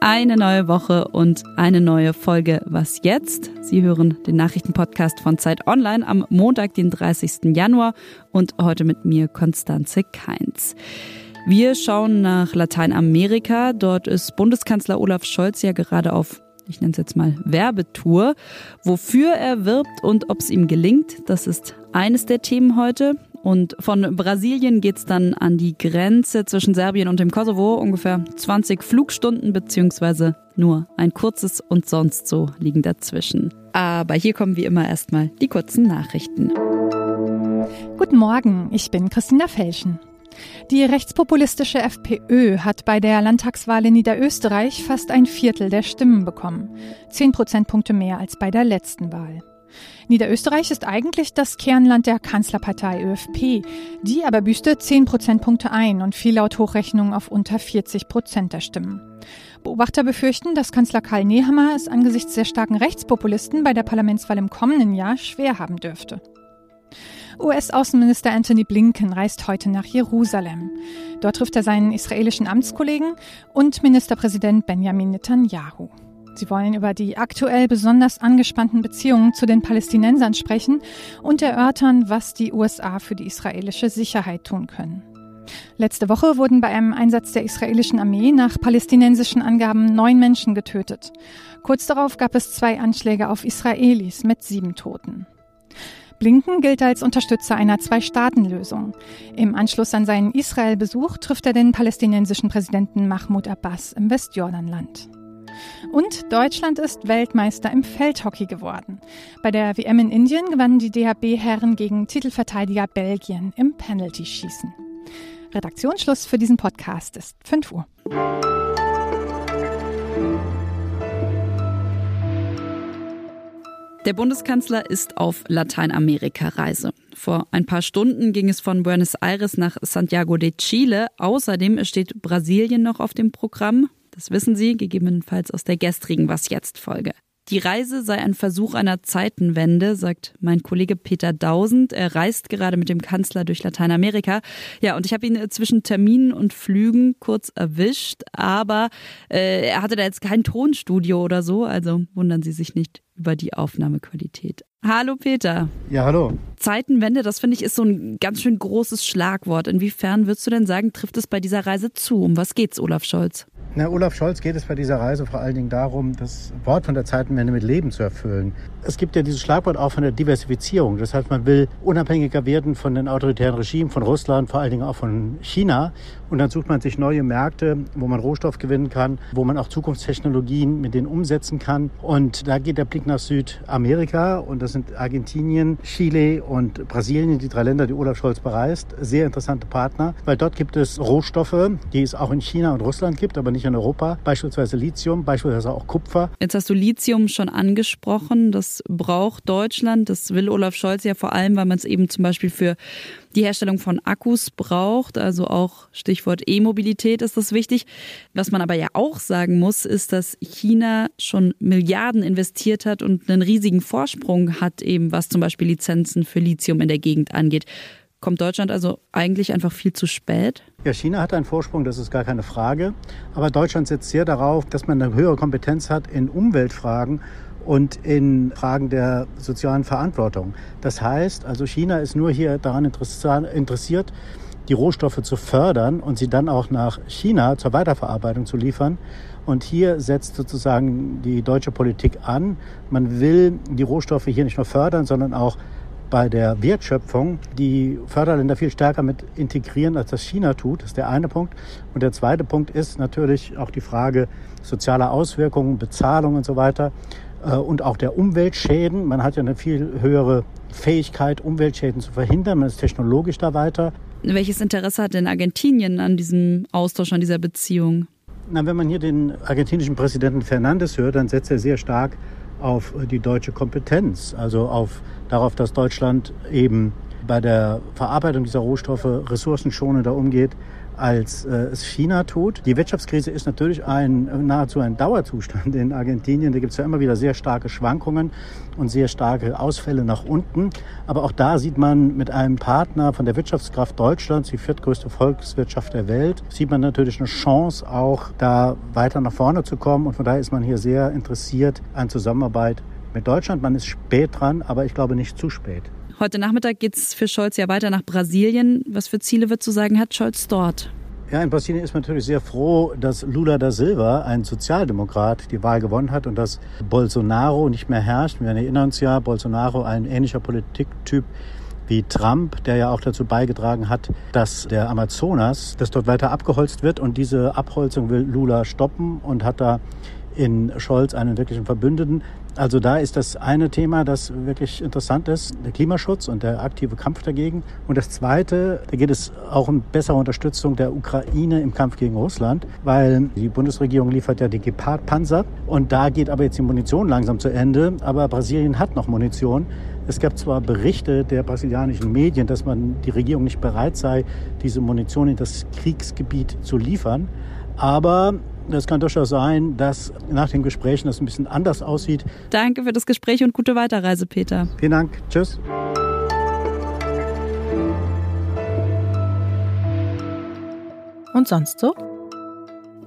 Eine neue Woche und eine neue Folge Was jetzt? Sie hören den Nachrichtenpodcast von Zeit Online am Montag, den 30. Januar und heute mit mir Konstanze Keins. Wir schauen nach Lateinamerika. Dort ist Bundeskanzler Olaf Scholz ja gerade auf ich nenne es jetzt mal Werbetour. Wofür er wirbt und ob es ihm gelingt, das ist eines der Themen heute. Und von Brasilien geht's dann an die Grenze zwischen Serbien und dem Kosovo, ungefähr 20 Flugstunden beziehungsweise nur ein kurzes und sonst so liegen dazwischen. Aber hier kommen wie immer erstmal die kurzen Nachrichten. Guten Morgen, ich bin Christina Felschen. Die rechtspopulistische FPÖ hat bei der Landtagswahl in Niederösterreich fast ein Viertel der Stimmen bekommen. Zehn Prozentpunkte mehr als bei der letzten Wahl. Niederösterreich ist eigentlich das Kernland der Kanzlerpartei ÖFP. Die aber büßte 10 Prozentpunkte ein und fiel laut Hochrechnung auf unter 40 Prozent der Stimmen. Beobachter befürchten, dass Kanzler Karl Nehammer es angesichts der starken Rechtspopulisten bei der Parlamentswahl im kommenden Jahr schwer haben dürfte. US-Außenminister Anthony Blinken reist heute nach Jerusalem. Dort trifft er seinen israelischen Amtskollegen und Ministerpräsident Benjamin Netanyahu. Sie wollen über die aktuell besonders angespannten Beziehungen zu den Palästinensern sprechen und erörtern, was die USA für die israelische Sicherheit tun können. Letzte Woche wurden bei einem Einsatz der israelischen Armee nach palästinensischen Angaben neun Menschen getötet. Kurz darauf gab es zwei Anschläge auf Israelis mit sieben Toten. Blinken gilt als Unterstützer einer Zwei-Staaten-Lösung. Im Anschluss an seinen Israel-Besuch trifft er den palästinensischen Präsidenten Mahmoud Abbas im Westjordanland. Und Deutschland ist Weltmeister im Feldhockey geworden. Bei der WM in Indien gewannen die DHB-Herren gegen Titelverteidiger Belgien im Penalty-Schießen. Redaktionsschluss für diesen Podcast ist 5 Uhr. Der Bundeskanzler ist auf Lateinamerika-Reise. Vor ein paar Stunden ging es von Buenos Aires nach Santiago de Chile. Außerdem steht Brasilien noch auf dem Programm. Das wissen Sie gegebenenfalls aus der gestrigen Was jetzt Folge. Die Reise sei ein Versuch einer Zeitenwende, sagt mein Kollege Peter Dausend. Er reist gerade mit dem Kanzler durch Lateinamerika. Ja, und ich habe ihn äh, zwischen Terminen und Flügen kurz erwischt, aber äh, er hatte da jetzt kein Tonstudio oder so, also wundern Sie sich nicht über die Aufnahmequalität. Hallo Peter. Ja, hallo. Zeitenwende, das finde ich ist so ein ganz schön großes Schlagwort. Inwiefern würdest du denn sagen, trifft es bei dieser Reise zu? Um was geht's, Olaf Scholz? Na, Olaf Scholz geht es bei dieser Reise vor allen Dingen darum, das Wort von der Zeitenwende mit Leben zu erfüllen. Es gibt ja dieses Schlagwort auch von der Diversifizierung. Das heißt, man will unabhängiger werden von den autoritären Regimen, von Russland, vor allen Dingen auch von China. Und dann sucht man sich neue Märkte, wo man Rohstoff gewinnen kann, wo man auch Zukunftstechnologien mit denen umsetzen kann. Und da geht der Blick nach Südamerika und das sind Argentinien, Chile und Brasilien, die drei Länder, die Olaf Scholz bereist. Sehr interessante Partner, weil dort gibt es Rohstoffe, die es auch in China und Russland gibt, aber nicht in Europa. Beispielsweise Lithium, beispielsweise auch Kupfer. Jetzt hast du Lithium schon angesprochen. Das braucht Deutschland. Das will Olaf Scholz ja vor allem, weil man es eben zum Beispiel für die Herstellung von Akkus braucht. Also auch Stichwort E-Mobilität ist das wichtig. Was man aber ja auch sagen muss, ist, dass China schon Milliarden investiert hat und einen riesigen Vorsprung hat, eben was zum Beispiel Lizenzen für Lithium in der Gegend angeht. Kommt Deutschland also eigentlich einfach viel zu spät? Ja, China hat einen Vorsprung, das ist gar keine Frage. Aber Deutschland setzt sehr darauf, dass man eine höhere Kompetenz hat in Umweltfragen und in Fragen der sozialen Verantwortung. Das heißt, also China ist nur hier daran interessiert, die Rohstoffe zu fördern und sie dann auch nach China zur Weiterverarbeitung zu liefern. Und hier setzt sozusagen die deutsche Politik an. Man will die Rohstoffe hier nicht nur fördern, sondern auch bei der Wertschöpfung die Förderländer viel stärker mit integrieren, als das China tut. Das ist der eine Punkt. Und der zweite Punkt ist natürlich auch die Frage sozialer Auswirkungen, Bezahlung und so weiter äh, und auch der Umweltschäden. Man hat ja eine viel höhere Fähigkeit, Umweltschäden zu verhindern. Man ist technologisch da weiter. Welches Interesse hat denn Argentinien an diesem Austausch, an dieser Beziehung? Na, wenn man hier den argentinischen Präsidenten Fernandes hört, dann setzt er sehr stark auf die deutsche Kompetenz, also auf darauf, dass Deutschland eben bei der Verarbeitung dieser Rohstoffe ressourcenschonender umgeht als äh, es China tut. Die Wirtschaftskrise ist natürlich ein, nahezu ein Dauerzustand in Argentinien. Da gibt es ja immer wieder sehr starke Schwankungen und sehr starke Ausfälle nach unten. Aber auch da sieht man mit einem Partner von der Wirtschaftskraft Deutschlands, die viertgrößte Volkswirtschaft der Welt, sieht man natürlich eine Chance, auch da weiter nach vorne zu kommen. Und von daher ist man hier sehr interessiert an Zusammenarbeit mit Deutschland. Man ist spät dran, aber ich glaube nicht zu spät. Heute Nachmittag geht es für Scholz ja weiter nach Brasilien. Was für Ziele wird zu sagen hat Scholz dort? Ja, in Brasilien ist man natürlich sehr froh, dass Lula da Silva, ein Sozialdemokrat, die Wahl gewonnen hat und dass Bolsonaro nicht mehr herrscht. Wir erinnern uns ja, Bolsonaro ein ähnlicher Politiktyp wie Trump, der ja auch dazu beigetragen hat, dass der Amazonas, dass dort weiter abgeholzt wird und diese Abholzung will Lula stoppen und hat da in Scholz einen wirklichen Verbündeten. Also da ist das eine Thema, das wirklich interessant ist, der Klimaschutz und der aktive Kampf dagegen. Und das zweite, da geht es auch um bessere Unterstützung der Ukraine im Kampf gegen Russland, weil die Bundesregierung liefert ja die Gepard-Panzer und da geht aber jetzt die Munition langsam zu Ende. Aber Brasilien hat noch Munition. Es gab zwar Berichte der brasilianischen Medien, dass man die Regierung nicht bereit sei, diese Munition in das Kriegsgebiet zu liefern, aber es kann durchaus sein, dass nach den Gesprächen das ein bisschen anders aussieht. Danke für das Gespräch und gute Weiterreise, Peter. Vielen Dank. Tschüss. Und sonst so?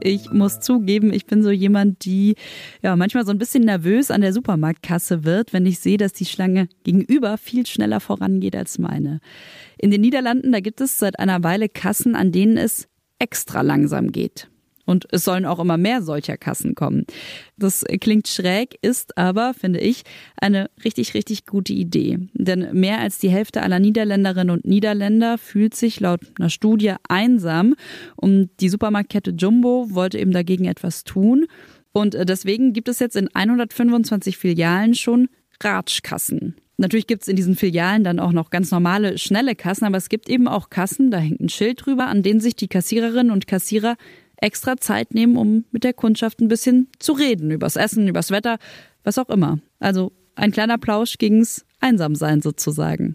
Ich muss zugeben, ich bin so jemand, die ja manchmal so ein bisschen nervös an der Supermarktkasse wird, wenn ich sehe, dass die Schlange gegenüber viel schneller vorangeht als meine. In den Niederlanden, da gibt es seit einer Weile Kassen, an denen es extra langsam geht. Und es sollen auch immer mehr solcher Kassen kommen. Das klingt schräg, ist aber, finde ich, eine richtig, richtig gute Idee. Denn mehr als die Hälfte aller Niederländerinnen und Niederländer fühlt sich laut einer Studie einsam. Und die Supermarktkette Jumbo wollte eben dagegen etwas tun. Und deswegen gibt es jetzt in 125 Filialen schon Ratschkassen. Natürlich gibt es in diesen Filialen dann auch noch ganz normale, schnelle Kassen, aber es gibt eben auch Kassen, da hängt ein Schild drüber, an denen sich die Kassiererinnen und Kassierer extra Zeit nehmen, um mit der Kundschaft ein bisschen zu reden, übers Essen, übers Wetter, was auch immer. Also ein kleiner Plausch gegens Einsamsein sozusagen.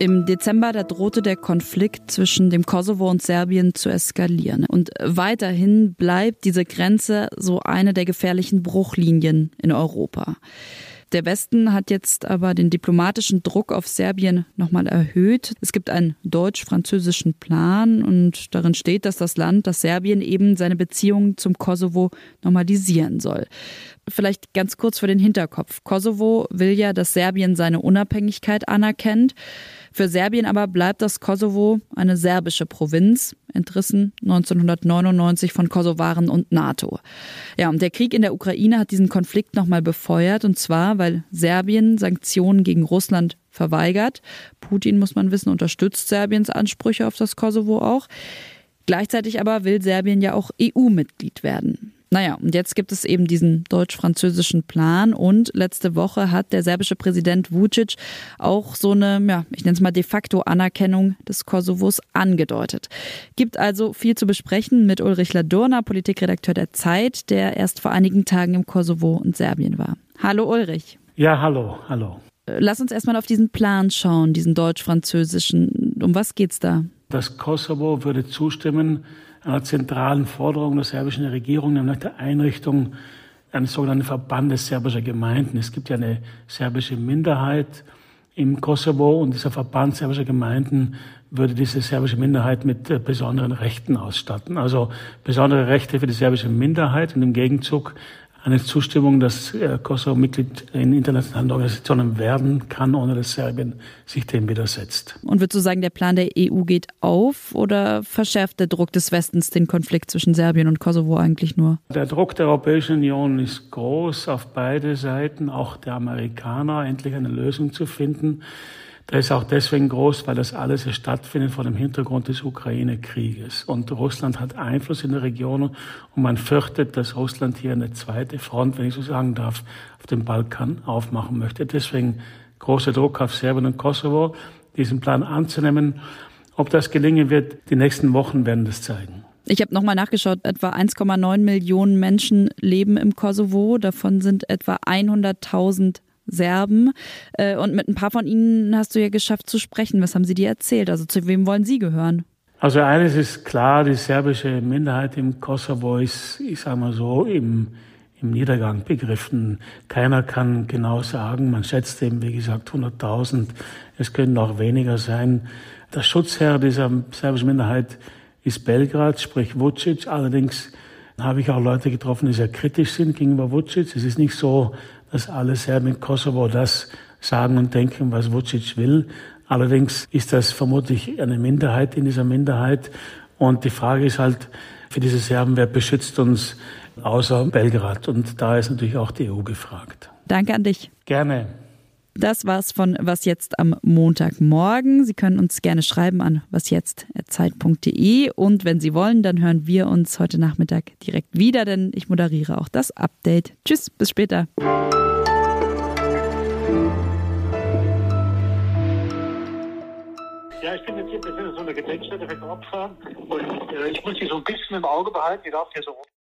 Im Dezember, da drohte der Konflikt zwischen dem Kosovo und Serbien zu eskalieren. Und weiterhin bleibt diese Grenze so eine der gefährlichen Bruchlinien in Europa. Der Westen hat jetzt aber den diplomatischen Druck auf Serbien nochmal erhöht. Es gibt einen deutsch-französischen Plan und darin steht, dass das Land, das Serbien eben seine Beziehungen zum Kosovo normalisieren soll. Vielleicht ganz kurz für den Hinterkopf. Kosovo will ja, dass Serbien seine Unabhängigkeit anerkennt. Für Serbien aber bleibt das Kosovo eine serbische Provinz, entrissen 1999 von Kosovaren und NATO. Ja, und der Krieg in der Ukraine hat diesen Konflikt nochmal befeuert, und zwar, weil Serbien Sanktionen gegen Russland verweigert. Putin, muss man wissen, unterstützt Serbiens Ansprüche auf das Kosovo auch. Gleichzeitig aber will Serbien ja auch EU-Mitglied werden. Naja, und jetzt gibt es eben diesen deutsch-französischen Plan und letzte Woche hat der serbische Präsident Vucic auch so eine, ja, ich nenne es mal de facto Anerkennung des Kosovos angedeutet. Gibt also viel zu besprechen mit Ulrich Ladurna, Politikredakteur der Zeit, der erst vor einigen Tagen im Kosovo und Serbien war. Hallo Ulrich. Ja, hallo, hallo. Lass uns erstmal auf diesen Plan schauen, diesen deutsch-französischen. Um was geht's da? Das Kosovo würde zustimmen, einer zentralen Forderung der serbischen Regierung, nämlich der Einrichtung eines sogenannten Verbandes serbischer Gemeinden. Es gibt ja eine serbische Minderheit im Kosovo und dieser Verband serbischer Gemeinden würde diese serbische Minderheit mit äh, besonderen Rechten ausstatten. Also besondere Rechte für die serbische Minderheit und im Gegenzug eine Zustimmung, dass äh, Kosovo Mitglied in internationalen Organisationen werden kann, ohne dass Serbien sich dem widersetzt. Und würdest du sagen, der Plan der EU geht auf oder verschärft der Druck des Westens den Konflikt zwischen Serbien und Kosovo eigentlich nur? Der Druck der Europäischen Union ist groß auf beide Seiten, auch der Amerikaner, endlich eine Lösung zu finden. Der ist auch deswegen groß, weil das alles stattfindet vor dem Hintergrund des Ukraine-Krieges. Und Russland hat Einfluss in der Region und man fürchtet, dass Russland hier eine zweite Front, wenn ich so sagen darf, auf dem Balkan aufmachen möchte. Deswegen großer Druck auf Serbien und Kosovo, diesen Plan anzunehmen. Ob das gelingen wird, die nächsten Wochen werden das zeigen. Ich habe nochmal nachgeschaut, etwa 1,9 Millionen Menschen leben im Kosovo, davon sind etwa 100.000 Serben. Äh, und mit ein paar von ihnen hast du ja geschafft zu sprechen. Was haben sie dir erzählt? Also zu wem wollen sie gehören? Also eines ist klar, die serbische Minderheit im Kosovo ist, ich sage mal so, im, im Niedergang begriffen. Keiner kann genau sagen, man schätzt eben, wie gesagt, 100.000. Es können auch weniger sein. Der Schutzherr dieser serbischen Minderheit ist Belgrad, sprich Vucic. Allerdings habe ich auch Leute getroffen, die sehr kritisch sind gegenüber Vucic. Es ist nicht so, dass alle Serben in Kosovo das sagen und denken, was Vucic will. Allerdings ist das vermutlich eine Minderheit in dieser Minderheit. Und die Frage ist halt für diese Serben, wer beschützt uns außer Belgrad? Und da ist natürlich auch die EU gefragt. Danke an dich. Gerne. Das war's von Was jetzt am Montagmorgen. Sie können uns gerne schreiben an wasjetzt.zeit.de und wenn Sie wollen, dann hören wir uns heute Nachmittag direkt wieder, denn ich moderiere auch das Update. Tschüss, bis später. Ja, ich bin jetzt hier, wir sind so eine Gedenkstätte für Opfer und äh, ich muss die so ein bisschen im Auge behalten, die laufen hier so rum.